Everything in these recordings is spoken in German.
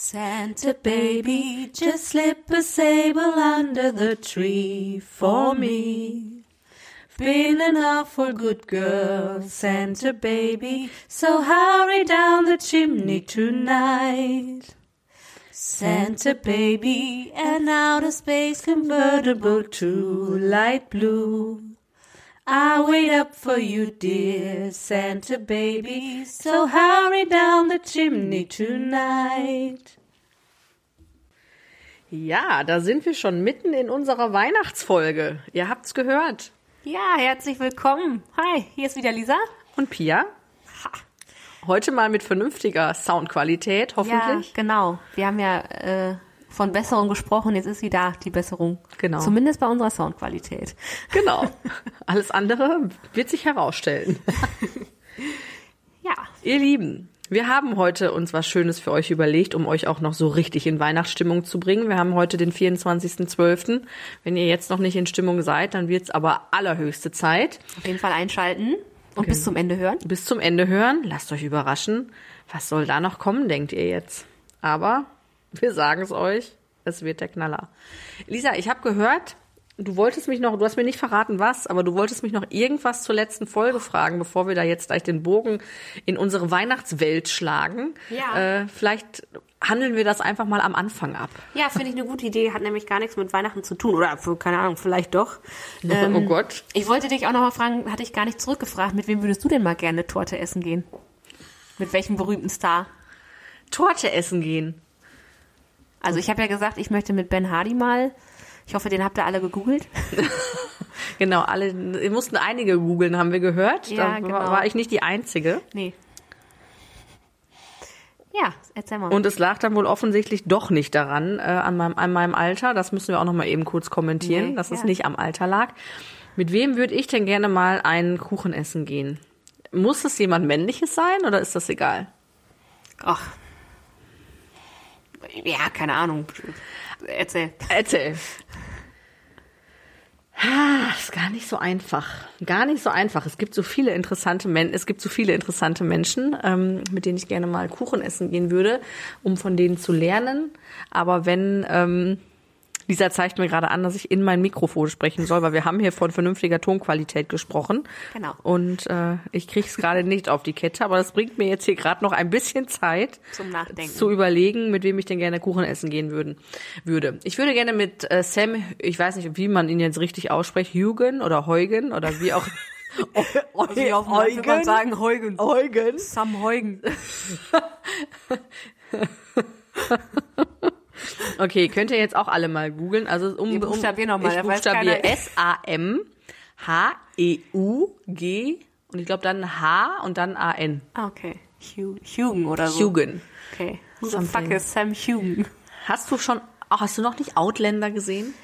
Santa baby, just slip a sable under the tree for me. Been an awful good girl, Santa baby, so hurry down the chimney tonight. Santa baby, an outer space convertible to light blue. I wait up for you, dear Santa baby, so hurry down the chimney tonight. Ja, da sind wir schon mitten in unserer Weihnachtsfolge. Ihr habt's gehört. Ja, herzlich willkommen. Hi, hier ist wieder Lisa. Und Pia? Ha. Heute mal mit vernünftiger Soundqualität, hoffentlich. Ja, genau. Wir haben ja äh, von Besserung gesprochen, jetzt ist sie da, die Besserung. Genau. Zumindest bei unserer Soundqualität. Genau. Alles andere wird sich herausstellen. Ja. Ihr Lieben, wir haben heute uns was Schönes für euch überlegt, um euch auch noch so richtig in Weihnachtsstimmung zu bringen. Wir haben heute den 24.12. Wenn ihr jetzt noch nicht in Stimmung seid, dann wird's aber allerhöchste Zeit. Auf jeden Fall einschalten und bis zum Ende hören. Bis zum Ende hören. Lasst euch überraschen. Was soll da noch kommen, denkt ihr jetzt? Aber wir sagen es euch, es wird der Knaller. Lisa, ich habe gehört, du wolltest mich noch, du hast mir nicht verraten was, aber du wolltest mich noch irgendwas zur letzten Folge fragen, bevor wir da jetzt gleich den Bogen in unsere Weihnachtswelt schlagen. Ja. Äh, vielleicht handeln wir das einfach mal am Anfang ab. Ja, finde ich eine gute Idee. Hat nämlich gar nichts mit Weihnachten zu tun. Oder, keine Ahnung, vielleicht doch. Ähm, oh Gott. Ich wollte dich auch noch mal fragen, hatte ich gar nicht zurückgefragt, mit wem würdest du denn mal gerne Torte essen gehen? Mit welchem berühmten Star? Torte essen gehen. Also ich habe ja gesagt, ich möchte mit Ben Hardy mal. Ich hoffe, den habt ihr alle gegoogelt. Genau, alle, mussten einige googeln, haben wir gehört. Ja, da genau. war, ich nicht die Einzige. Nee. Ja, erzähl mal. Und es lag dann wohl offensichtlich doch nicht daran, äh, an, meinem, an meinem Alter. Das müssen wir auch noch mal eben kurz kommentieren, Nee, dass es ja. nicht am Alter lag. Mit wem würde ich denn gerne mal einen Kuchen essen gehen? Muss es jemand männliches sein oder ist das egal? Ach. Ja, keine Ahnung. Erzähl. Erzähl. Ah, ist gar nicht so einfach. Gar nicht so einfach. Es gibt so viele interessante Men es gibt so viele interessante Menschen, ähm, mit denen ich gerne mal Kuchen essen gehen würde, um von denen zu lernen. Aber wenn ähm, Lisa zeigt mir gerade an, dass ich in mein Mikrofon sprechen soll, weil wir haben hier von vernünftiger Tonqualität gesprochen. Genau. Und äh, ich kriege es gerade nicht auf die Kette, aber das bringt mir jetzt hier gerade noch ein bisschen Zeit Zum Nachdenken. zu überlegen, mit wem ich denn gerne Kuchen essen gehen würden, würde. Ich würde gerne mit äh, Sam, ich weiß nicht, wie man ihn jetzt richtig ausspricht, Hugen oder Heugen oder wie auch. Wie auf würde man sagen, Heugen. Heugen. Sam Heugen. Okay, könnt ihr jetzt auch alle mal googeln. Also um, Wir buchstabieren noch mal, Ich buchstabiere keiner. S-A-M-H-E-U-G und ich glaube dann H und dann A-N. Ah, okay. Hu Hugen oder so. Hugen. Okay. Who the fuck is Sam Hugen? Hast du schon, oh, hast du noch nicht Outlander gesehen?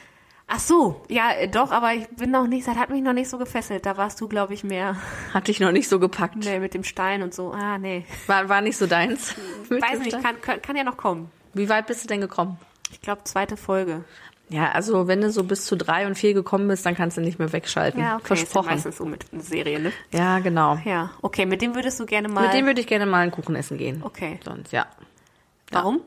Ach so, ja, doch, aber ich bin noch nicht, das hat mich noch nicht so gefesselt. Da warst du, glaube ich, mehr Hat dich noch nicht so gepackt. nee, mit dem Stein und so. Ah, nee. War, war nicht so deins. Weiß nicht, kann, kann ja noch kommen. Wie weit bist du denn gekommen? Ich glaube, zweite Folge. Ja, also wenn du so bis zu drei und vier gekommen bist, dann kannst du nicht mehr wegschalten. Ja, okay. Ist ja Versprochen. meistens so mit Serien, ne? Ja, genau. Ja, okay. Mit dem würdest du gerne mal. Mit dem würde ich gerne mal einen Kuchen essen gehen. Okay. Sonst, ja. Warum?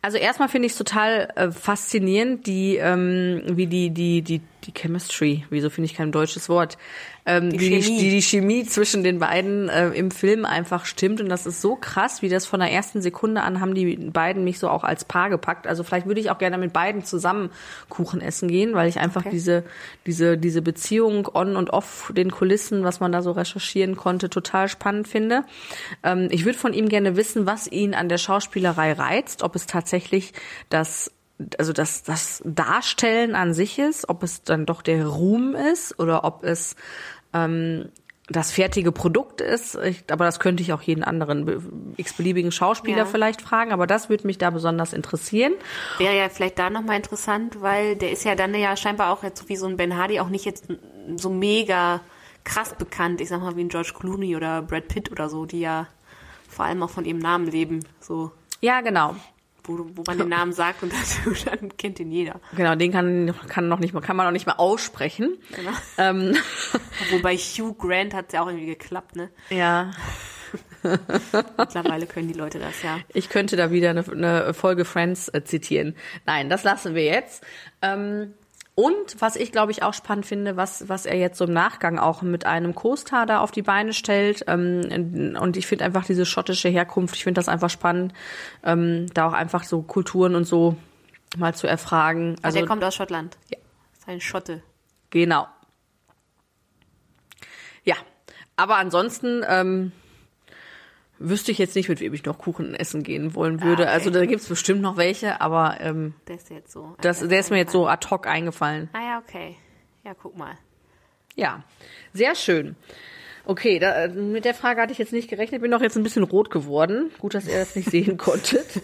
Also erstmal finde ich es total äh, faszinierend, die, ähm, wie die, die, die, die Chemistry, wieso finde ich kein deutsches Wort, ähm, Die die, Chemie. die, die Chemie zwischen den beiden äh, im Film einfach stimmt. Und das ist so krass, wie das von der ersten Sekunde an haben die beiden mich so auch als Paar gepackt. Also vielleicht würde ich auch gerne mit beiden zusammen Kuchen essen gehen, weil ich einfach Okay. diese, diese, diese Beziehung on und off den Kulissen, was man da so recherchieren konnte, total spannend finde. Ähm, ich würde von ihm gerne wissen, was ihn an der Schauspielerei reizt, ob es tatsächlich das also das, das Darstellen an sich ist, ob es dann doch der Ruhm ist oder ob es ähm, das fertige Produkt ist. Ich, aber das könnte ich auch jeden anderen be- x-beliebigen Schauspieler Ja. vielleicht fragen, aber das würde mich da besonders interessieren. Wäre ja vielleicht da nochmal interessant, weil der ist ja dann ja scheinbar auch jetzt so wie so ein Ben Hardy auch nicht jetzt so mega krass bekannt. Ich sag mal wie ein George Clooney oder Brad Pitt oder so, die ja vor allem auch von ihrem Namen leben. So, Ja, genau. Wo, wo man den Namen sagt und dann, dann kennt ihn jeder. Genau, den kann, kann noch nicht mal, kann man noch nicht mal aussprechen. Genau. Ähm, Obwohl bei Hugh Grant hat es ja auch irgendwie geklappt, ne? ja. Mittlerweile können die Leute das, ja. Ich könnte da wieder eine, eine Folge Friends äh, zitieren. Nein, das lassen wir jetzt. Ähm, und was ich, glaube ich, auch spannend finde, was, was er jetzt so im Nachgang auch mit einem Co-Star da auf die Beine stellt. Ähm, und ich finde einfach diese schottische Herkunft, ich finde das einfach spannend, ähm, da auch einfach so Kulturen und so mal zu erfragen. Also, der kommt aus Schottland. Ja. Ist ein Schotte. Genau. Ja, aber ansonsten ähm, wüsste ich jetzt nicht, mit wem ich noch Kuchen essen gehen wollen würde. Ah, okay. Also da gibt's bestimmt noch welche, aber ähm, Der ist jetzt so. das, der ist mir jetzt so ad hoc eingefallen. Ah ja, okay. Ja, guck mal. Ja, sehr schön. Okay, da, mit der Frage hatte ich jetzt nicht gerechnet. Bin doch jetzt ein bisschen rot geworden. Gut, dass ihr das nicht sehen konntet.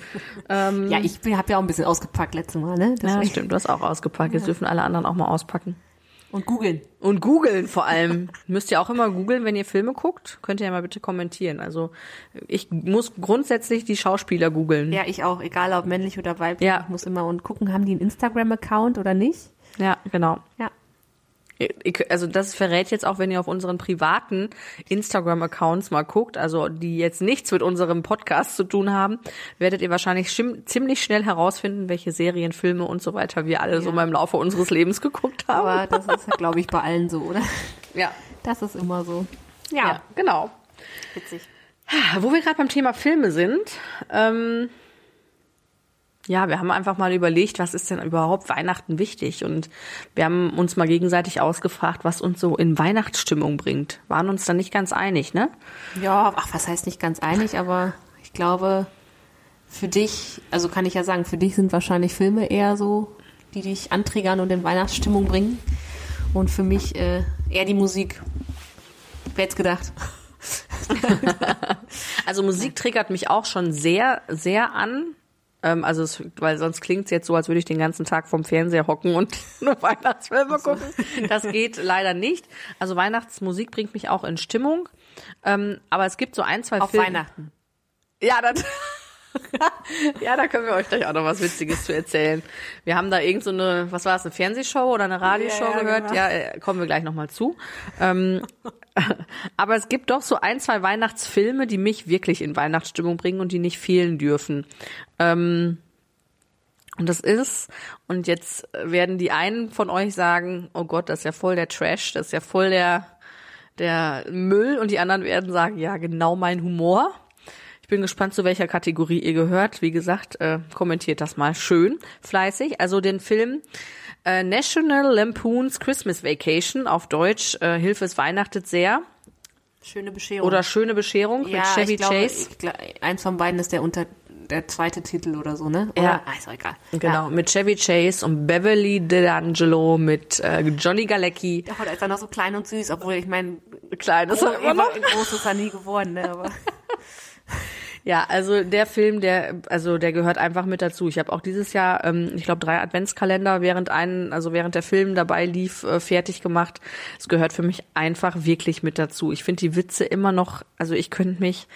Ja, ich habe ja auch ein bisschen ausgepackt letztes Mal, ne? Ja, Deswegen- stimmt, du hast auch ausgepackt. Jetzt dürfen alle anderen auch mal auspacken. Und googeln. Und googeln vor allem. Müsst ihr auch immer googeln, wenn ihr Filme guckt. Könnt ihr ja mal bitte kommentieren. Also ich muss grundsätzlich die Schauspieler googeln. Ja, ich auch, egal ob männlich oder weiblich. Ja. Ich muss immer und gucken, haben die einen Instagram-Account oder nicht? ja genau. Ja. Also das verrät jetzt auch, wenn ihr auf unseren privaten Instagram-Accounts mal guckt, also die jetzt nichts mit unserem Podcast zu tun haben, werdet ihr wahrscheinlich ziemlich schnell herausfinden, welche Serien, Filme und so weiter wir alle so Ja. mal im Laufe unseres Lebens geguckt haben. Aber das ist, glaube ich, bei allen so, oder? ja. Das ist immer so. ja, Ja, genau. witzig. Wo wir gerade beim Thema Filme sind, ähm, ja, wir haben einfach mal überlegt, was ist denn überhaupt Weihnachten wichtig? Und wir haben uns mal gegenseitig ausgefragt, was uns so in Weihnachtsstimmung bringt. Waren uns da nicht ganz einig, ne? Ja, ach, was heißt nicht ganz einig, aber ich glaube, für dich, also kann ich ja sagen, für dich sind wahrscheinlich Filme eher so, die dich antriggern und in Weihnachtsstimmung bringen. Und für mich äh, eher die Musik. Wer hätte gedacht? Also Musik triggert mich auch schon sehr, sehr an. Ähm, also, es, weil sonst klingt es jetzt so, als würde ich den ganzen Tag vom Fernseher hocken und nur Weihnachtsfilme gucken. Das geht leider nicht. Also Weihnachtsmusik bringt mich auch in Stimmung. Ähm, aber es gibt so ein, zwei Auf Filme. Weihnachten. Ja, das. ja, da können wir euch gleich auch noch was Witziges zu erzählen. Wir haben da irgend so eine, was war es, eine Fernsehshow oder eine Radioshow Ja, ja, gehört? genau. Ja, äh, kommen wir gleich nochmal zu. Ähm, aber es gibt doch so ein, zwei Weihnachtsfilme, die mich wirklich in Weihnachtsstimmung bringen und die nicht fehlen dürfen. Ähm, und das ist, und jetzt werden die einen von euch sagen, oh Gott, das ist ja voll der Trash, das ist ja voll der, der Müll, und die anderen werden sagen, ja, genau mein Humor. Ich bin gespannt, zu welcher Kategorie ihr gehört. Wie gesagt, äh, kommentiert das mal schön, fleißig. Also den Film äh, National Lampoon's Christmas Vacation, auf Deutsch äh, Hilfe es weihnachtet sehr, Schöne Bescherung. oder Schöne Bescherung ja, mit Chevy ich glaube, Chase. Ich, glaub, eins von beiden ist der unter der zweite Titel oder so, ne? Oder? Ja. Ah, ist auch egal. Genau, mit Chevy Chase und Beverly D'Angelo, mit äh, Johnny Galecki. Ja, da ist er noch so klein und süß, obwohl ich meine, Klein ist er immer noch. groß ist er nie geworden, ne? Aber Ja, also der Film, der, also der gehört einfach mit dazu. Ich habe auch dieses Jahr, ähm, ich glaube, drei Adventskalender während einen, also während der Film dabei lief, äh, fertig gemacht. Es gehört für mich einfach wirklich mit dazu. Ich finde die Witze immer noch, also ich könnte mich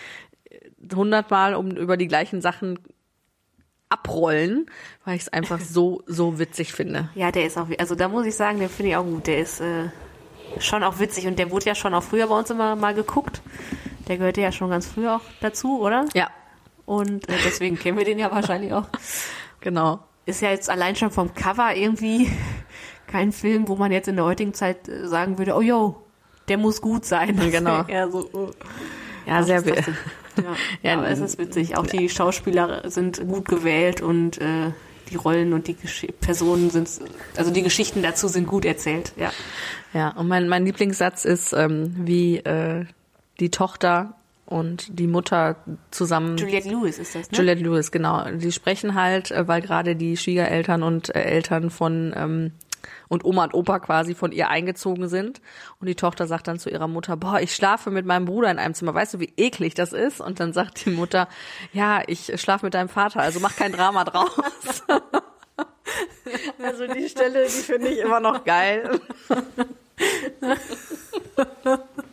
hundertmal um über die gleichen Sachen abrollen, weil ich es einfach so, so witzig finde. ja, der ist auch, also da muss ich sagen, den finde ich auch gut. Der ist äh, schon auch witzig und der wurde ja schon auch früher bei uns immer mal geguckt. Der gehörte ja schon ganz früh auch dazu, oder? Ja, Und äh, deswegen kennen wir den ja wahrscheinlich auch. genau. Ist ja jetzt allein schon vom Cover irgendwie kein Film, wo man jetzt in der heutigen Zeit äh, sagen würde, oh yo, der muss gut sein. Das Genau. eher so, oh. Ja, sehr ist das wi- denn? Ja, Ja, aber es ist witzig. Auch die Schauspieler sind gut gewählt und äh, die Rollen und die Gesch Personen sind, also die Geschichten dazu sind gut erzählt. Ja. Ja, und mein, mein Lieblingssatz ist, ähm, wie äh, die Tochter und die Mutter zusammen. Juliette Lewis ist das, ne? Juliette Lewis, genau. Die sprechen halt, äh, weil gerade die Schwiegereltern und äh, Eltern von ähm, und Oma und Opa quasi von ihr eingezogen sind. Und die Tochter sagt dann zu ihrer Mutter, boah, ich schlafe mit meinem Bruder in einem Zimmer. Weißt du, wie eklig das ist? Und dann sagt die Mutter, ja, ich schlafe mit deinem Vater, also mach kein Drama draus. also die Stelle, die finde ich immer noch geil.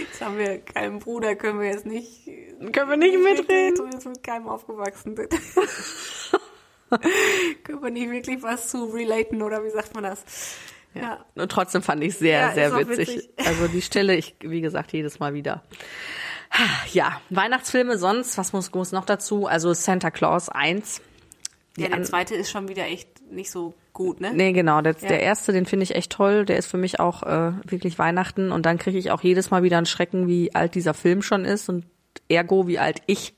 Jetzt haben wir keinen Bruder, können wir jetzt nicht. Können wir nicht mitreden. Du bist mit keinem aufgewachsen. können wir nicht wirklich was zu relaten oder wie sagt man das? Ja. Und trotzdem fand ich sehr, Ja, sehr witzig. witzig. Also die Stelle, ich, wie gesagt, jedes Mal wieder. Ja, Weihnachtsfilme sonst, was muss, muss noch dazu? Also Santa Claus 1. Die Ja, der zweite ist schon wieder echt nicht so gut, ne? Nee, genau. Der, Ja. der erste, den finde ich echt toll. Der ist für mich auch äh, wirklich Weihnachten. Und dann kriege ich auch jedes Mal wieder einen Schrecken, wie alt dieser Film schon ist und ergo, wie alt ich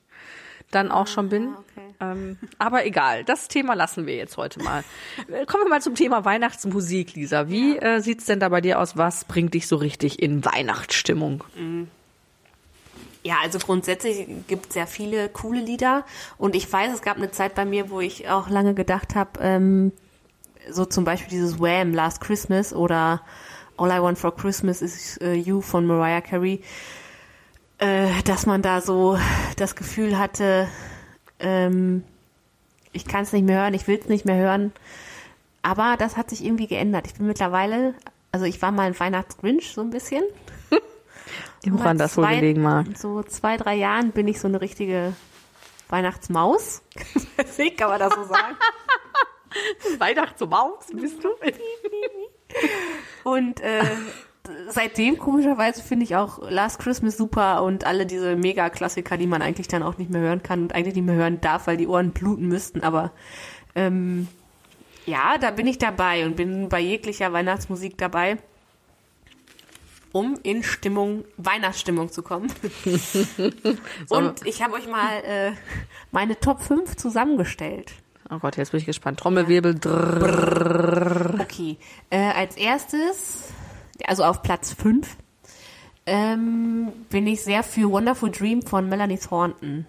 dann auch schon bin. okay. Ähm, aber egal, das Thema lassen wir jetzt heute mal. Äh, Kommen wir mal zum Thema Weihnachtsmusik, Lisa. Wie äh, sieht's denn da bei dir aus? Was bringt dich so richtig in Weihnachtsstimmung? Ja, also grundsätzlich gibt es sehr viele coole Lieder und ich weiß, es gab eine Zeit bei mir, wo ich auch lange gedacht habe, ähm, so zum Beispiel dieses Wham! Last Christmas oder All I Want for Christmas is äh, You von Mariah Carey, äh, dass man da so das Gefühl hatte, ähm, ich kann es nicht mehr hören, ich will es nicht mehr hören. Aber das hat sich irgendwie geändert. Ich bin mittlerweile, also ich war mal ein Weihnachtsgrinch so ein bisschen. Woran das wohl gelegen mag? So zwei, drei Jahren bin ich so eine richtige Weihnachtsmaus. Wie kann man das so sagen? Weihnachtsmaus bist du? Und äh, seitdem, komischerweise, finde ich auch Last Christmas super und alle diese Mega-Klassiker, die man eigentlich dann auch nicht mehr hören kann und eigentlich nicht mehr hören darf, weil die Ohren bluten müssten. Aber ähm, ja, da bin ich dabei und bin bei jeglicher Weihnachtsmusik dabei, um in Stimmung, Weihnachtsstimmung zu kommen. und ich habe euch mal äh, meine Top 5 zusammengestellt. Oh Gott, jetzt bin ich gespannt. Trommelwirbel. Drrr. Okay, äh, als erstes, also auf Platz 5, ähm, bin ich sehr für Wonderful Dream von Melanie Thornton.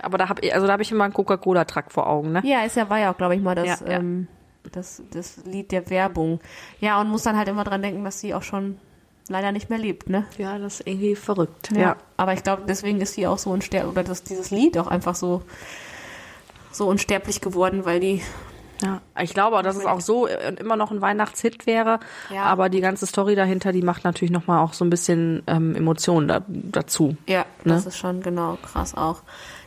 Aber da habe ich, also da habe ich immer einen Coca-Cola-Track vor Augen, ne? Ja, ist ja, war ja auch, glaube ich, mal das, Ja, ja. Ähm, das, das Lied der Werbung. Ja, und muss dann halt immer dran denken, dass sie auch schon leider nicht mehr lebt, ne? Ja, das ist irgendwie verrückt. Ja. Aber ich glaube, deswegen ist sie auch so unsterblich, oder das, dieses Lied auch einfach so, so unsterblich geworden, weil die ja. Ich glaube dass es auch so äh, immer noch ein Weihnachtshit wäre. Ja. Aber die ganze Story dahinter, die macht natürlich nochmal auch so ein bisschen ähm, Emotionen da, dazu. Ja, Ne? das ist schon genau krass auch.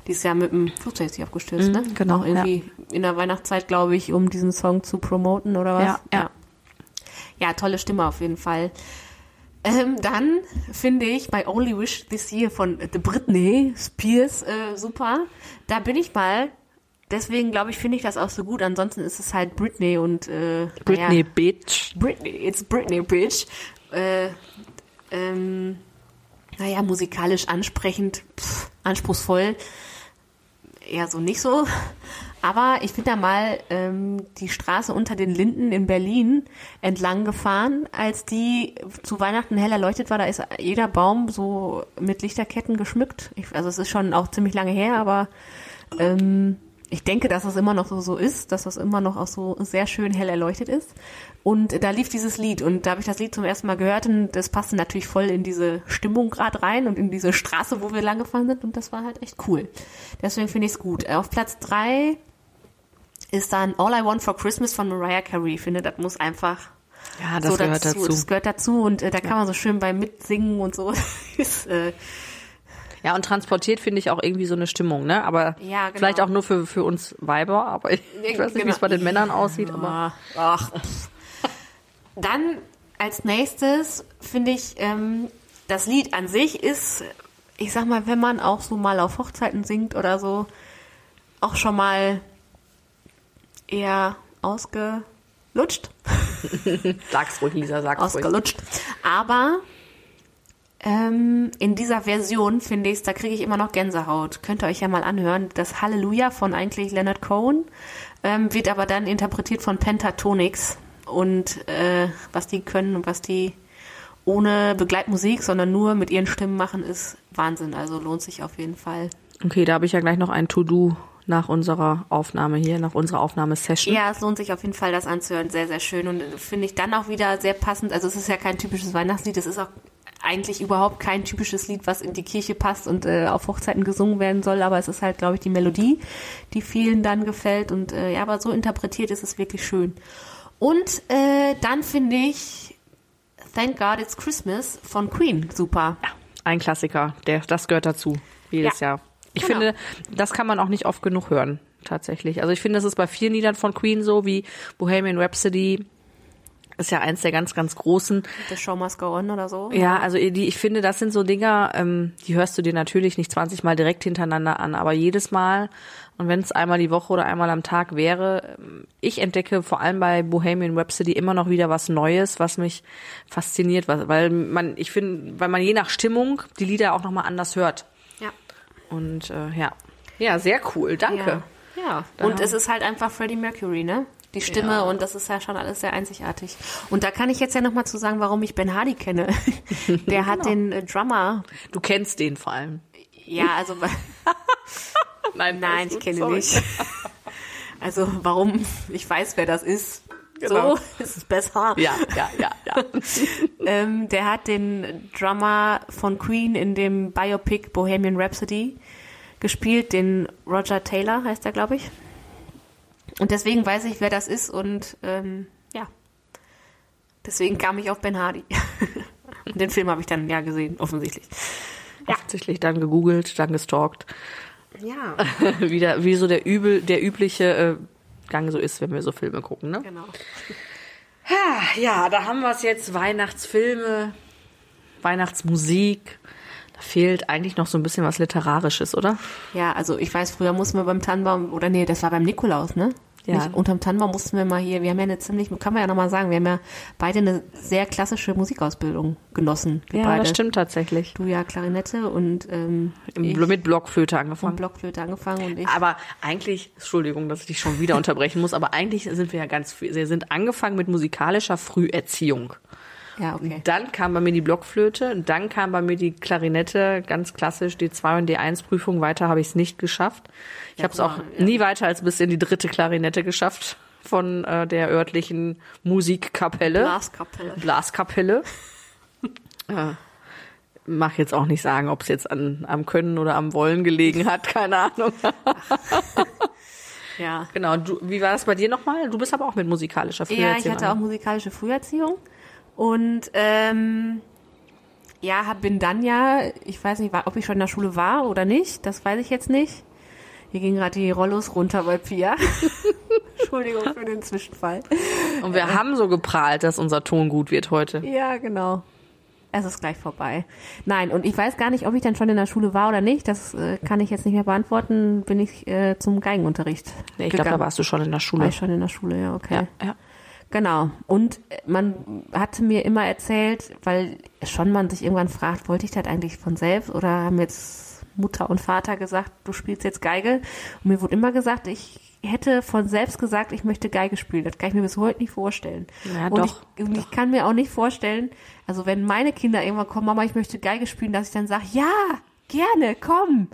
Dieses Jahr mit dem Flugzeug ist sie abgestürzt, ne? genau, Auch irgendwie in der Weihnachtszeit, glaube ich, um diesen Song zu promoten oder was? Ja, ja. Ja, tolle Stimme auf jeden Fall. Ähm, dann finde ich bei Only Wish This Year von The Britney Spears äh, super. Da bin ich mal. Deswegen glaube ich, finde ich das auch so gut. Ansonsten ist es halt Britney und äh, Britney naja, Bitch. Britney, it's Britney, bitch. Äh, ähm, naja, musikalisch ansprechend, pff, anspruchsvoll, eher so nicht so. Aber ich bin da mal ähm, die Straße unter den Linden in Berlin entlang gefahren, als die zu Weihnachten hell erleuchtet war. Da ist jeder Baum so mit Lichterketten geschmückt. Ich, also es ist schon auch ziemlich lange her, aber ähm, ich denke, dass es immer noch so, so ist, dass das immer noch auch so sehr schön hell erleuchtet ist. Und da lief dieses Lied und da habe ich das Lied zum ersten Mal gehört und das passte natürlich voll in diese Stimmung gerade rein und in diese Straße, wo wir lang gefahren sind und das war halt echt cool. Deswegen finde ich es gut. Auf Platz drei ist dann All I Want for Christmas von Mariah Carey. Ich finde, das muss einfach Ja, das so gehört dazu. dazu. Das gehört dazu und äh, da kann man so schön bei mitsingen und so. ist, äh, Ja, und transportiert finde ich auch irgendwie so eine Stimmung, ne? Aber Ja, genau. vielleicht auch nur für, für uns Weiber, aber ich, ich weiß nicht, wie es bei den Männern aussieht, aber Ach. Dann als nächstes finde ich, ähm, das Lied an sich ist, ich sag mal, wenn man auch so mal auf Hochzeiten singt oder so, auch schon mal eher ausgelutscht. sag's ruhig, Lisa, sag's ruhig. ausgelutscht. Aber ähm, in dieser Version finde ich da kriege ich immer noch Gänsehaut. Könnt ihr euch ja mal anhören. Das Halleluja von eigentlich Leonard Cohen ähm, wird aber dann interpretiert von Pentatonix. Und äh, was die können und was die ohne Begleitmusik, sondern nur mit ihren Stimmen machen, ist Wahnsinn. Also lohnt sich auf jeden Fall. Okay, da habe ich ja gleich noch ein To-Do nach unserer Aufnahme hier, nach unserer Aufnahmesession. Ja, es lohnt sich auf jeden Fall, das anzuhören. Sehr, sehr schön. Und äh, finde ich dann auch wieder sehr passend. Also es ist ja kein typisches Weihnachtslied. Es ist auch eigentlich überhaupt kein typisches Lied, was in die Kirche passt und äh, auf Hochzeiten gesungen werden soll. Aber es ist halt, glaube ich, die Melodie, die vielen dann gefällt. Und äh, ja, aber so interpretiert ist es wirklich schön. Und äh, dann finde ich Thank God It's Christmas von Queen super. Ein Klassiker, der, das gehört dazu, jedes Ja, Jahr. Ich genau. finde, das kann man auch nicht oft genug hören, tatsächlich. Also ich finde, das ist bei vielen Liedern von Queen so, wie Bohemian Rhapsody, ist ja eins der ganz, ganz großen. The Show Must Go On oder so. Ja, also die, ich finde, das sind so Dinger, ähm, die hörst du dir natürlich nicht 20 Mal direkt hintereinander an, aber jedes Mal und wenn es einmal die Woche oder einmal am Tag wäre, ähm, ich entdecke vor allem bei Bohemian Rhapsody immer noch wieder was Neues, was mich fasziniert, weil man, ich finde, weil man je nach Stimmung die Lieder auch nochmal anders hört. Ja. Und äh, ja. Ja, sehr cool, danke. Ja. ja. Und es ist halt einfach Freddie Mercury, ne? Die Stimme ja. und das ist ja schon alles sehr einzigartig. Und da kann ich jetzt ja nochmal zu sagen, warum ich Ben Hardy kenne. Der hat genau. den äh, Drummer. Du kennst den vor allem. Ja, also. Nein, Nein ich kenne ihn nicht. Also warum? Ich weiß, wer das ist. Genau. So ist es besser. Ja, ja, ja, ja. ähm, der hat den Drummer von Queen in dem Biopic Bohemian Rhapsody gespielt, den Roger Taylor heißt er, glaube ich. Und deswegen weiß ich, wer das ist und ähm, ja, deswegen kam ich auf Ben Hardy. und den Film habe ich dann ja gesehen, offensichtlich. Ja. Offensichtlich dann gegoogelt, dann gestalkt. Ja. Wieder, wie so der übel, der übliche äh, Gang so ist, wenn wir so Filme gucken, ne? Genau. Ja, da haben wir es jetzt. Weihnachtsfilme, Weihnachtsmusik. Da fehlt eigentlich noch so ein bisschen was Literarisches, oder? Ja, also ich weiß, früher mussten wir beim Tannenbaum, oder nee, das war beim Nikolaus, ne? Ja. Nicht, unterm Tannenbaum mussten wir mal hier, wir haben ja eine ziemlich, kann man ja nochmal sagen, wir haben ja beide eine sehr klassische Musikausbildung genossen. Ja, beide. das stimmt tatsächlich. Du ja Klarinette und ähm, ich, mit Blockflöte angefangen. Mit Blockflöte angefangen und ich. Aber eigentlich, Entschuldigung, dass ich dich schon wieder unterbrechen muss, aber eigentlich sind wir ja ganz, wir sind angefangen mit musikalischer Früherziehung. Ja, okay. Dann kam bei mir die Blockflöte, dann kam bei mir die Klarinette, ganz klassisch, D2 und D1-Prüfung. Weiter habe ich es nicht geschafft. Ich ja, habe es auch ja. nie weiter als bis in die dritte Klarinette geschafft von äh, der örtlichen Musikkapelle. Blaskapelle. Blaskapelle. äh, mach jetzt auch nicht sagen, ob es jetzt an, am Können oder am Wollen gelegen hat, keine Ahnung. ja. Genau. Du, wie war das bei dir nochmal? Du bist aber auch mit musikalischer Früherziehung. Ja, ich hatte auch musikalische Früherziehung. Und ähm, ja, bin dann ja, ich weiß nicht, ob ich schon in der Schule war oder nicht, das weiß ich jetzt nicht. Hier ging gerade die Rollos runter bei Pia. Entschuldigung für den Zwischenfall. Und wir äh, haben so geprahlt, dass unser Ton gut wird heute. Ja, genau. Es ist gleich vorbei. Nein, und ich weiß gar nicht, ob ich dann schon in der Schule war oder nicht. Das äh, kann ich jetzt nicht mehr beantworten. Bin ich äh, zum Geigenunterricht. Nee, ich glaube, da warst du schon in der Schule. War ich schon in der Schule, ja, okay. Ja, ja. Genau. Und man hatte mir immer erzählt, weil schon man sich irgendwann fragt, wollte ich das eigentlich von selbst oder haben jetzt Mutter und Vater gesagt, du spielst jetzt Geige? Und mir wurde immer gesagt, ich hätte von selbst gesagt, ich möchte Geige spielen. Das kann ich mir bis heute nicht vorstellen. Ja, und doch, ich, und ich kann mir auch nicht vorstellen, also wenn meine Kinder irgendwann kommen, Mama, ich möchte Geige spielen, dass ich dann sage, ja, gerne, komm,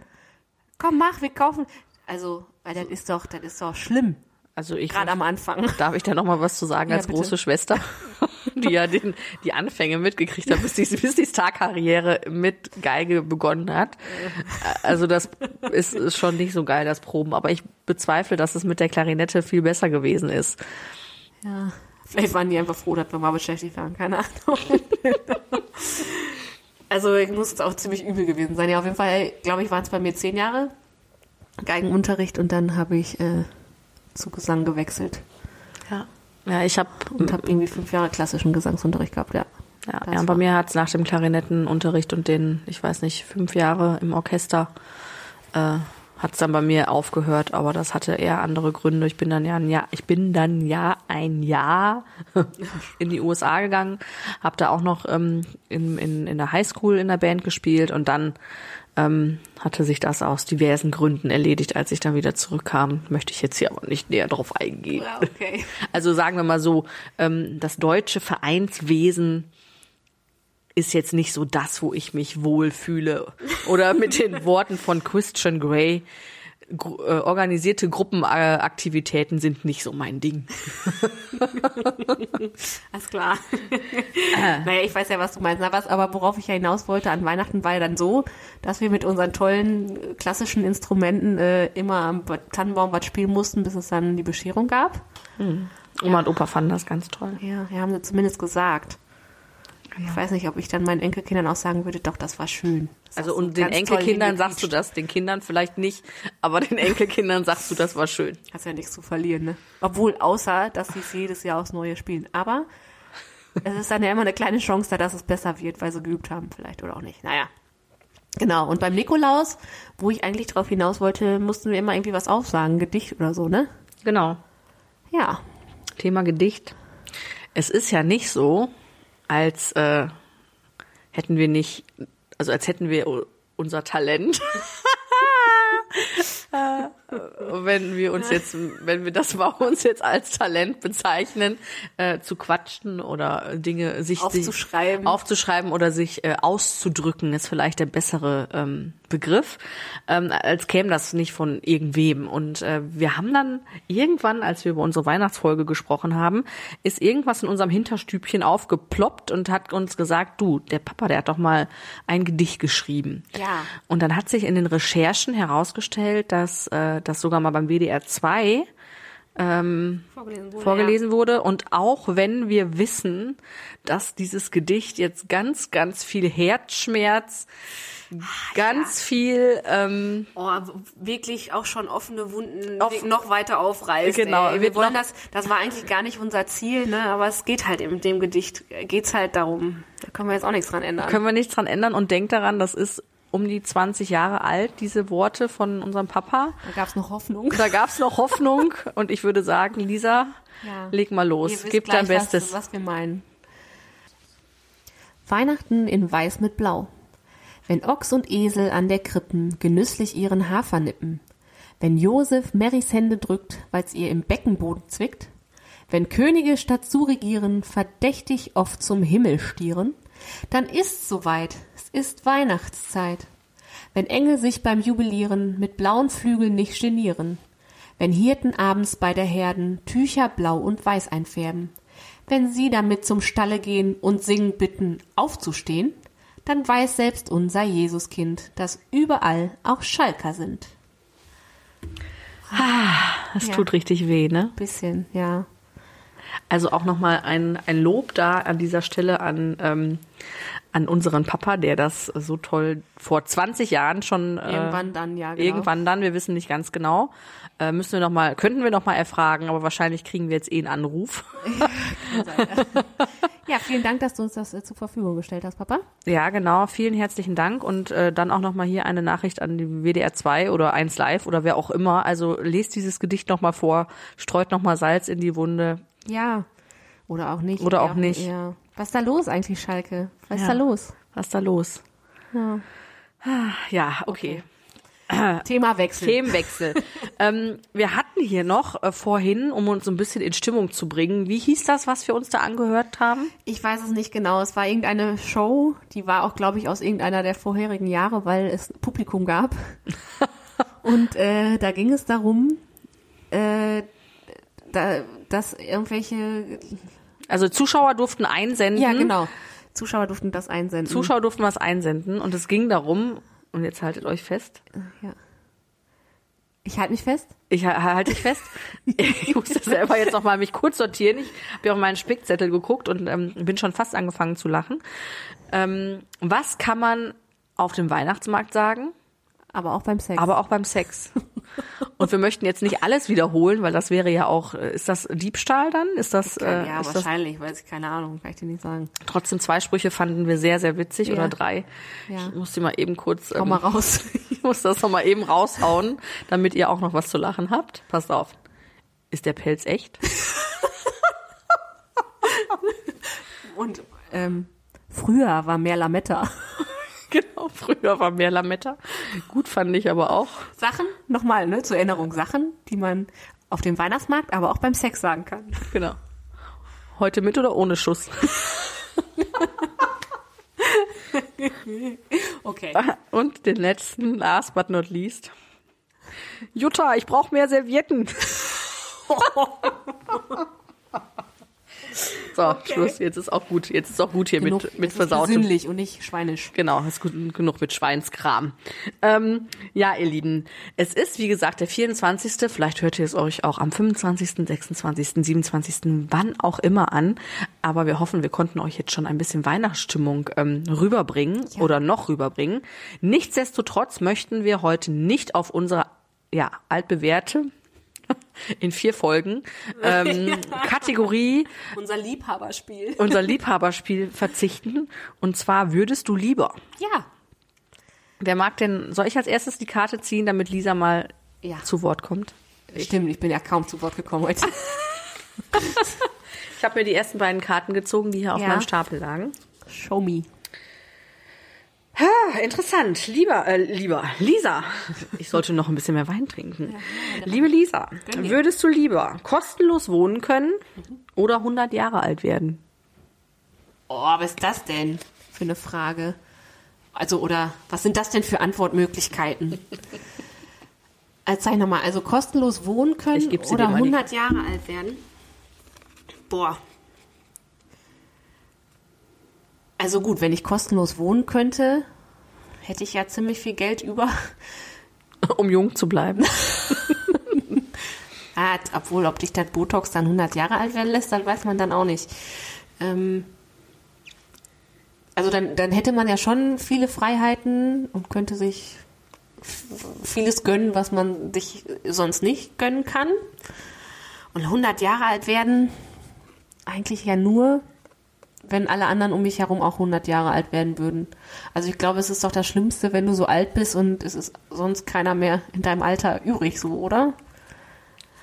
komm, mach, wir kaufen. Also, weil das ist doch, das ist doch schlimm. Also ich gerade am Anfang. Darf ich da noch mal was zu sagen ja, als bitte. große Schwester, die ja den, die Anfänge mitgekriegt hat, bis die, bis die Star-Karriere mit Geige begonnen hat. Also das ist, ist schon nicht so geil, das Proben. Aber ich bezweifle, dass es mit der Klarinette viel besser gewesen ist. Ja, vielleicht waren die einfach froh, dass wir mal beschäftigt waren. Keine Ahnung. also ich muss es auch ziemlich übel gewesen sein. Ja, auf jeden Fall, glaube ich, waren es bei mir zehn Jahre Geigenunterricht und dann habe ich äh, zu Gesang gewechselt. Ja. Ja, ich habe und habe irgendwie fünf Jahre klassischen Gesangsunterricht gehabt, ja. Ja, ja bei mir hat es nach dem Klarinettenunterricht und den, ich weiß nicht, fünf Jahre im Orchester, äh, hat es dann bei mir aufgehört, aber das hatte eher andere Gründe. Ich bin dann ja ein Jahr, ich bin dann ja ein Jahr in die USA gegangen, habe da auch noch ähm, in, in, in der Highschool in der Band gespielt und dann ähm, hatte sich das aus diversen Gründen erledigt, als ich dann wieder zurückkam. Möchte ich jetzt hier aber nicht näher drauf eingehen. Ja, okay. Also sagen wir mal so, ähm, das deutsche Vereinswesen ist jetzt nicht so das, wo ich mich wohlfühle. Oder mit den Worten von Christian Grey, organisierte Gruppenaktivitäten sind nicht so mein Ding. Alles klar. naja, ich weiß ja, was du meinst. Aber worauf ich ja hinaus wollte, an Weihnachten war ja dann so, dass wir mit unseren tollen äh, klassischen Instrumenten äh, immer am Tannenbaum was spielen mussten, bis es dann die Bescherung gab. Mhm. Oma ja. und Opa fanden das ganz toll. Ja, ja haben sie zumindest gesagt. Genau. Ich weiß nicht, ob ich dann meinen Enkelkindern auch sagen würde, doch, das war schön. Das also und den Enkelkindern sagst du das, den Kindern vielleicht nicht, aber den Enkelkindern sagst du, das war schön. Hast ja nichts zu verlieren, ne? Obwohl, außer, dass sie es jedes Jahr aufs Neue spielen. Aber es ist dann ja immer eine kleine Chance da, dass es besser wird, weil sie geübt haben vielleicht oder auch nicht. Naja. Genau, und beim Nikolaus, wo ich eigentlich drauf hinaus wollte, mussten wir immer irgendwie was aufsagen, Gedicht oder so, ne? Genau. Ja. Thema Gedicht. Es ist ja nicht so, als äh, hätten wir nicht, also als hätten wir unser Talent. Äh, wenn wir uns jetzt, wenn wir das bei uns jetzt als Talent bezeichnen, äh, zu quatschen oder Dinge sich Aufzuschreiben. sich aufzuschreiben oder sich äh, auszudrücken, ist vielleicht der bessere ähm, Begriff, ähm, als käme das nicht von irgendwem. Und äh, wir haben dann irgendwann, als wir über unsere Weihnachtsfolge gesprochen haben, ist irgendwas in unserem Hinterstübchen aufgeploppt und hat uns gesagt, du, der Papa, der hat doch mal ein Gedicht geschrieben. Ja. Und dann hat sich in den Recherchen herausgestellt, dass äh, das sogar mal beim WDR 2 Vorgelesen wurde. vorgelesen wurde. Und auch wenn wir wissen, dass dieses Gedicht jetzt ganz, ganz viel Herzschmerz, ganz viel, ähm, Ja. Oh, wirklich auch schon offene Wunden Auf- noch weiter aufreißt. Genau, ey. Wir wollen das, das war eigentlich gar nicht unser Ziel, ne? Aber es geht halt in dem Gedicht, geht's halt darum. Da können wir jetzt auch nichts dran ändern. können wir nichts dran ändern und denkt daran, das ist um die 20 Jahre alt, diese Worte von unserem Papa. Da gab's noch Hoffnung. Da gab's noch Hoffnung und ich würde sagen, Lisa, Ja. leg mal los, gib dein Bestes. Was, was wir meinen. Weihnachten in Weiß mit Blau. Wenn Ochs und Esel an der Krippen genüsslich ihren Hafer nippen. Wenn Josef Marys Hände drückt, weil's ihr im Beckenboden zwickt. Wenn Könige statt zu regieren verdächtig oft zum Himmel stieren. Dann ist's soweit, es ist Weihnachtszeit. Wenn Engel sich beim Jubilieren mit blauen Flügeln nicht genieren. Wenn Hirten abends bei der Herden Tücher blau und weiß einfärben. Wenn sie damit zum Stalle gehen und singen bitten, aufzustehen, dann weiß selbst unser Jesuskind, dass überall auch Schalker sind. Das Ja. tut richtig weh, ne? Bisschen, ja. Also auch nochmal ein, ein Lob da an dieser Stelle an, ähm, an unseren Papa, der das so toll vor 20 Jahren schon äh, Irgendwann dann, ja, genau. irgendwann dann, wir wissen nicht ganz genau, äh, müssen wir noch mal, könnten wir noch mal erfragen, aber wahrscheinlich kriegen wir jetzt eh einen Anruf. Ja, vielen Dank, dass du uns das äh, zur Verfügung gestellt hast, Papa. Ja, genau. Vielen herzlichen Dank und äh, dann auch noch mal hier eine Nachricht an die WDR 2 oder 1 Live oder wer auch immer. Also lest dieses Gedicht noch mal vor, streut noch mal Salz in die Wunde. Ja. Oder auch nicht. Oder Ja, auch nicht. Ja. Was ist da los eigentlich, Schalke? Was ist Ja. da los? Was ist da los? Ja. Ja, okay. Thema Wechsel. Themenwechsel. ähm, wir hatten hier noch äh, vorhin, um uns so ein bisschen in Stimmung zu bringen, wie hieß das, was wir uns da angehört haben? Ich weiß es nicht genau. Es war irgendeine Show, die war auch, glaube ich, aus irgendeiner der vorherigen Jahre, weil es Publikum gab. Und äh, da ging es darum, äh, da, dass irgendwelche, Also Zuschauer durften einsenden. ja genau, Zuschauer durften das einsenden. Zuschauer durften was einsenden und es ging darum, und jetzt haltet euch fest, ja. Ich halte mich fest. ich ha- halte dich fest, ich musste selber jetzt noch mal mich kurz sortieren, ich habe ja auf meinen Spickzettel geguckt und ähm, bin schon fast angefangen zu lachen. Ähm, was kann man auf dem Weihnachtsmarkt sagen? Aber auch beim Sex. aber auch beim Sex. Und wir möchten jetzt nicht alles wiederholen, weil das wäre ja auch, äh, ist das Diebstahl dann? Ist das, äh, ja, ist das wahrscheinlich, weiß ich keine Ahnung, kann ich dir nicht sagen. trotzdem zwei Sprüche fanden wir sehr, sehr witzig Ja. oder drei. Ja. Ich muss die mal eben kurz, Komm ähm, mal raus. ich muss das noch mal eben raushauen, damit ihr auch noch was zu lachen habt. Passt auf. Ist der Pelz echt? Und ähm, früher war mehr Lametta. genau, früher war mehr Lametta. Gut fand ich aber auch. Sachen, nochmal, ne, zur Erinnerung, Sachen, die man auf dem Weihnachtsmarkt, aber auch beim Sex sagen kann. Genau. Heute mit oder ohne Schuss? Okay. Und den letzten, last but not least. Jutta, ich brauche mehr Servietten. so, Schluss. Jetzt ist auch gut. Jetzt ist auch gut hier Genug, mit, mit versautem. Sinnlich und nicht schweinisch. Genau, ist gut, genug mit Schweinskram. Ähm, ja, ihr Lieben, es ist, wie gesagt, der 24. Vielleicht hört ihr es euch auch am 25., 26., 27., wann auch immer an. Aber wir hoffen, wir konnten euch jetzt schon ein bisschen Weihnachtsstimmung ähm, rüberbringen oder noch rüberbringen. Nichtsdestotrotz möchten wir heute nicht auf unsere ja, altbewährte in vier Folgen. Ähm, Kategorie Unser Liebhaberspiel. unser Liebhaberspiel verzichten. Und zwar würdest du lieber. Ja. Wer mag denn, soll ich als erstes die Karte ziehen, damit Lisa mal Ja. zu Wort kommt? Stimmt, ich bin ja kaum zu Wort gekommen heute. Ich habe mir die ersten beiden Karten gezogen, die hier auf Ja. meinem Stapel lagen. Show me. Ah, interessant. Lieber, äh, lieber, Lisa. Ich sollte noch ein bisschen mehr Wein trinken. Liebe Lisa, würdest du lieber kostenlos wohnen können oder 100 Jahre alt werden? Oh, was ist das denn für eine Frage? Also, oder was sind das denn für Antwortmöglichkeiten? Also, sag nochmal, also kostenlos wohnen können Ich oder dir mal die- 100 Jahre alt werden? Boah. Also gut, wenn ich kostenlos wohnen könnte, hätte ich ja ziemlich viel Geld über. Um jung zu bleiben. Ah, obwohl, ob dich das Botox dann 100 Jahre alt werden lässt, das weiß man dann auch nicht. Ähm, also dann, dann hätte man ja schon viele Freiheiten und könnte sich vieles gönnen, was man sich sonst nicht gönnen kann. Und 100 Jahre alt werden, eigentlich ja nur, wenn alle anderen um mich herum auch 100 Jahre alt werden würden. Also ich glaube, es ist doch das Schlimmste, wenn du so alt bist und es ist sonst keiner mehr in deinem Alter übrig, so, oder?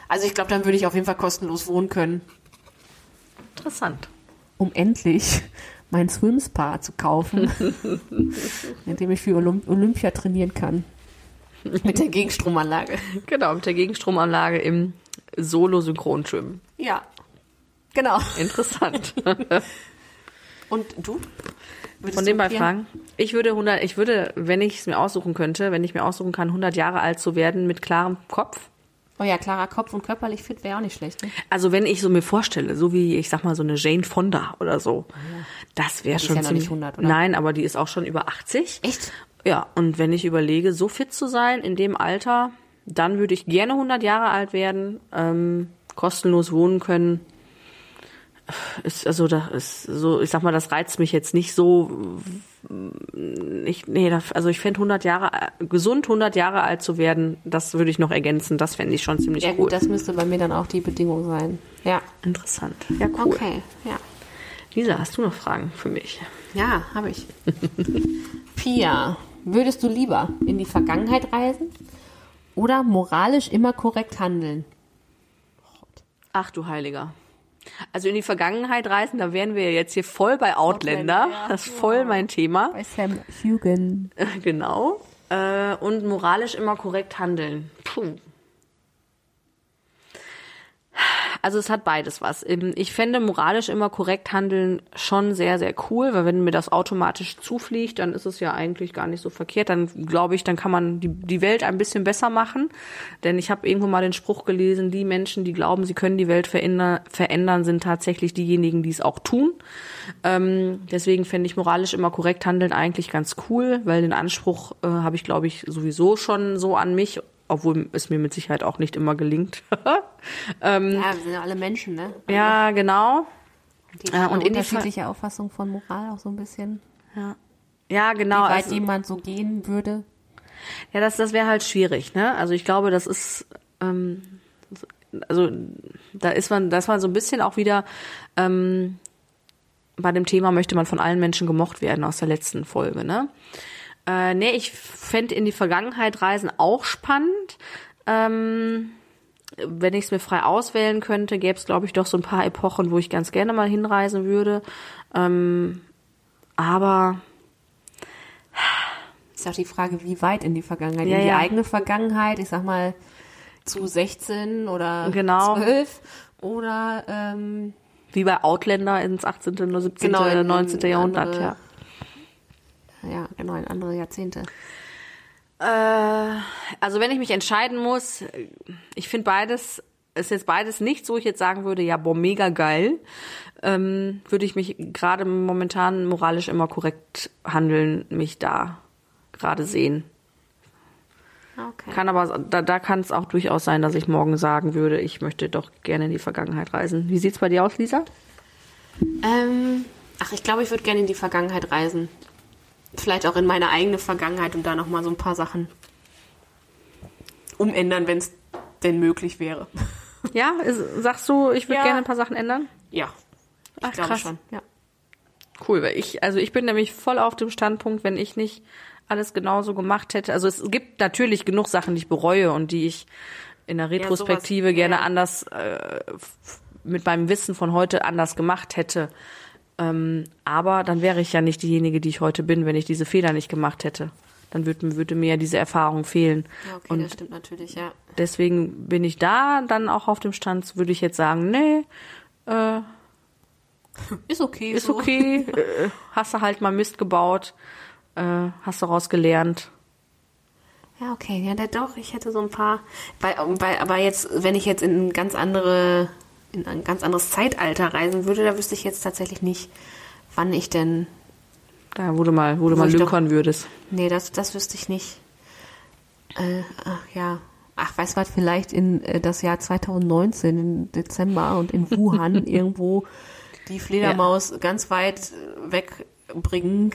Also ich glaube, dann würde ich auf jeden Fall kostenlos wohnen können, Interessant. um endlich mein Swimspa zu kaufen, in dem ich für Olymp Olympia trainieren kann. Mit der Gegenstromanlage. Genau, mit der Gegenstromanlage im Solo-Synchronschwimmen. Ja, genau. Interessant. Und du? Würdest Von beiden hier- Fragen. Ich würde 100, ich würde, wenn ich es mir aussuchen könnte, wenn ich mir aussuchen kann, 100 Jahre alt zu werden mit klarem Kopf. Oh ja, klarer Kopf und körperlich fit wäre auch nicht schlecht. Ne? Also wenn ich so mir vorstelle, so wie ich sag mal so eine Jane Fonda oder so, das wäre Die ist schon ja noch ziemlich. nicht 100, oder? Nein, aber die ist auch schon über 80. Echt? Ja, und wenn ich überlege, so fit zu sein in dem Alter, dann würde ich gerne 100 Jahre alt werden, ähm, kostenlos wohnen können. Ist, also da ist so, ich sag mal, das reizt mich jetzt nicht so. Ich, nee, also ich fände 100 Jahre gesund 100 Jahre alt zu werden, das würde ich noch ergänzen. Das fände ich schon ziemlich Ja cool. gut, das müsste bei mir dann auch die Bedingung sein. Ja. Interessant. Ja, cool. Okay, ja. Lisa, hast du noch Fragen für mich? Ja, habe ich. Pia, würdest du lieber in die Vergangenheit reisen oder moralisch immer korrekt handeln? Ach du Heiliger. Also in die Vergangenheit reisen, da wären wir jetzt hier voll bei Outlander. Outlander, ja. Das ist voll mein Thema. Bei Sam Hugan. Genau. Äh, und moralisch immer korrekt handeln. Puh. Also es hat beides was. Ähm, Ich fände moralisch immer korrekt handeln schon sehr, sehr cool, weil wenn mir das automatisch zufliegt, dann ist es ja eigentlich gar nicht so verkehrt. Dann glaube ich, dann kann man die, die Welt ein bisschen besser machen. Denn ich habe irgendwo mal den Spruch gelesen, die Menschen, die glauben, sie können die Welt verändern, verändern sind tatsächlich diejenigen, die es auch tun. Ähm, deswegen fände ich moralisch immer korrekt handeln eigentlich ganz cool, weil den Anspruch äh, habe ich, glaube ich, sowieso schon so an mich, obwohl es mir mit Sicherheit auch nicht immer gelingt. Ja, wir sind ja alle Menschen, ne? ja, genau. Die Ja, haben und unterschiedliche Auffassung von Moral auch so ein bisschen. Ja, ja genau. Wie weit Also, jemand so gehen würde. ja, das, das wäre halt schwierig, ne? Also ich glaube, das ist, ähm, also da ist man, das war so ein bisschen auch wieder ähm, bei dem Thema möchte man von allen Menschen gemocht werden aus der letzten Folge, ne? Äh, nee, ich fände in die Vergangenheit reisen auch spannend. Ähm, wenn ich es mir frei auswählen könnte, gäbe es, glaube ich, doch so ein paar Epochen, wo ich ganz gerne mal hinreisen würde. Ähm, aber Ist auch die Frage, wie weit in die Vergangenheit? Ja, in die ja. eigene Vergangenheit, ich sag mal zu 16 oder Genau. 12 oder ähm, wie bei Outlander ins 18. oder 17. Genau, oder in 19. Jahrhundert, ja. Ja, genau, in andere Jahrzehnte. Äh, also wenn ich mich entscheiden muss, ich finde beides, ist jetzt beides nichts, wo ich jetzt sagen würde, ja, boah, mega geil, ähm, würde ich mich gerade momentan moralisch immer korrekt handeln, mich da gerade sehen. Okay. Kann aber, da, da kann es auch durchaus sein, dass ich morgen sagen würde, ich möchte doch gerne in die Vergangenheit reisen. Wie sieht's bei dir aus, Lisa? Ähm, ach, ich glaube, ich würde gerne in die Vergangenheit reisen. Vielleicht auch in meine eigene Vergangenheit und da nochmal so ein paar Sachen umändern, wenn es denn möglich wäre. Ja, ist, sagst du, ich würde Ja. gerne ein paar Sachen ändern? Ja. Ich Ach, glaube krass. schon. Ja. Cool, weil ich, also ich bin nämlich voll auf dem Standpunkt, wenn ich nicht alles genauso gemacht hätte. Also es gibt natürlich genug Sachen, die ich bereue und die ich in der Retrospektive sowas, gerne ja. anders äh, mit meinem Wissen von heute anders gemacht hätte. Ähm, aber dann wäre ich ja nicht diejenige, die ich heute bin, wenn ich diese Fehler nicht gemacht hätte. Dann würde, würde mir ja diese Erfahrung fehlen. Ja, okay, und das stimmt natürlich, ja. deswegen bin ich da dann auch auf dem Stand, würde ich jetzt sagen, nee, äh, Ist okay. ist so. okay, äh, hast du halt mal Mist gebaut, äh, hast daraus gelernt. Ja, okay, ja, doch, ich hätte so ein paar, weil, weil, aber jetzt, wenn ich jetzt in ganz andere, in ein ganz anderes Zeitalter reisen würde, da wüsste ich jetzt tatsächlich nicht, wann ich denn, Da, wo du mal, wo du Wo mal doch- lünkern würdest. nee, das, das wüsste ich nicht. Äh, ach, ja. Ach, weißt du was, vielleicht in äh, das Jahr 2019, im Dezember und in Wuhan irgendwo die Fledermaus ganz weit äh, wegbringen,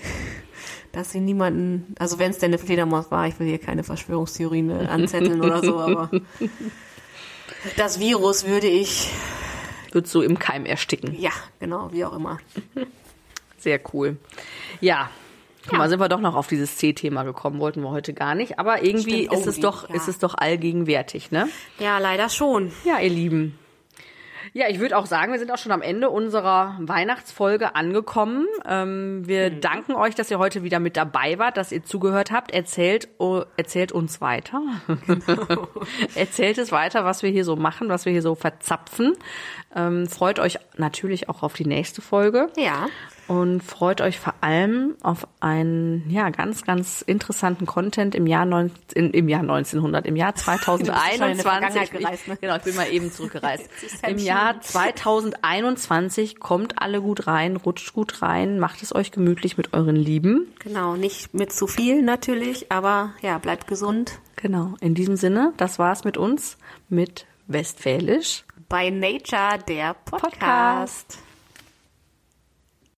dass sie niemanden, also wenn es denn eine Fledermaus war, ich will hier keine Verschwörungstheorien äh, anzetteln oder so, aber das Virus würde ich, Würdest du im Keim ersticken. ja, genau, wie auch immer. Sehr cool. Ja. Guck Ja. mal, sind wir doch noch auf dieses C-Thema gekommen, wollten wir heute gar nicht. Aber irgendwie Stimmt, oh, ist es die- doch, ja. ist es doch allgegenwärtig, ne? Ja, leider schon. Ja, ihr Lieben. Ja, ich würde auch sagen, wir sind auch schon am Ende unserer Weihnachtsfolge angekommen. Ähm, wir danken euch, dass ihr heute wieder mit dabei wart, dass ihr zugehört habt. Erzählt, oh, erzählt uns weiter. erzählt es weiter, was wir hier so machen, was wir hier so verzapfen. Ähm, freut euch natürlich auch auf die nächste Folge. Ja. Und freut euch vor allem auf einen ja ganz ganz interessanten Content im Jahr 19, in, im Jahr 1900 im Jahr Du bist schon in der 2021 Vergangenheit gereist, ne? ich, genau ich bin mal eben zurückgereist ist im. Jahr 2021 kommt alle gut rein rutscht gut rein macht es euch gemütlich mit euren Lieben Genau, nicht mit zu viel natürlich, aber ja, bleibt gesund. genau in diesem Sinne das war's mit uns mit Westfälisch By Nature, der Podcast. Podcast.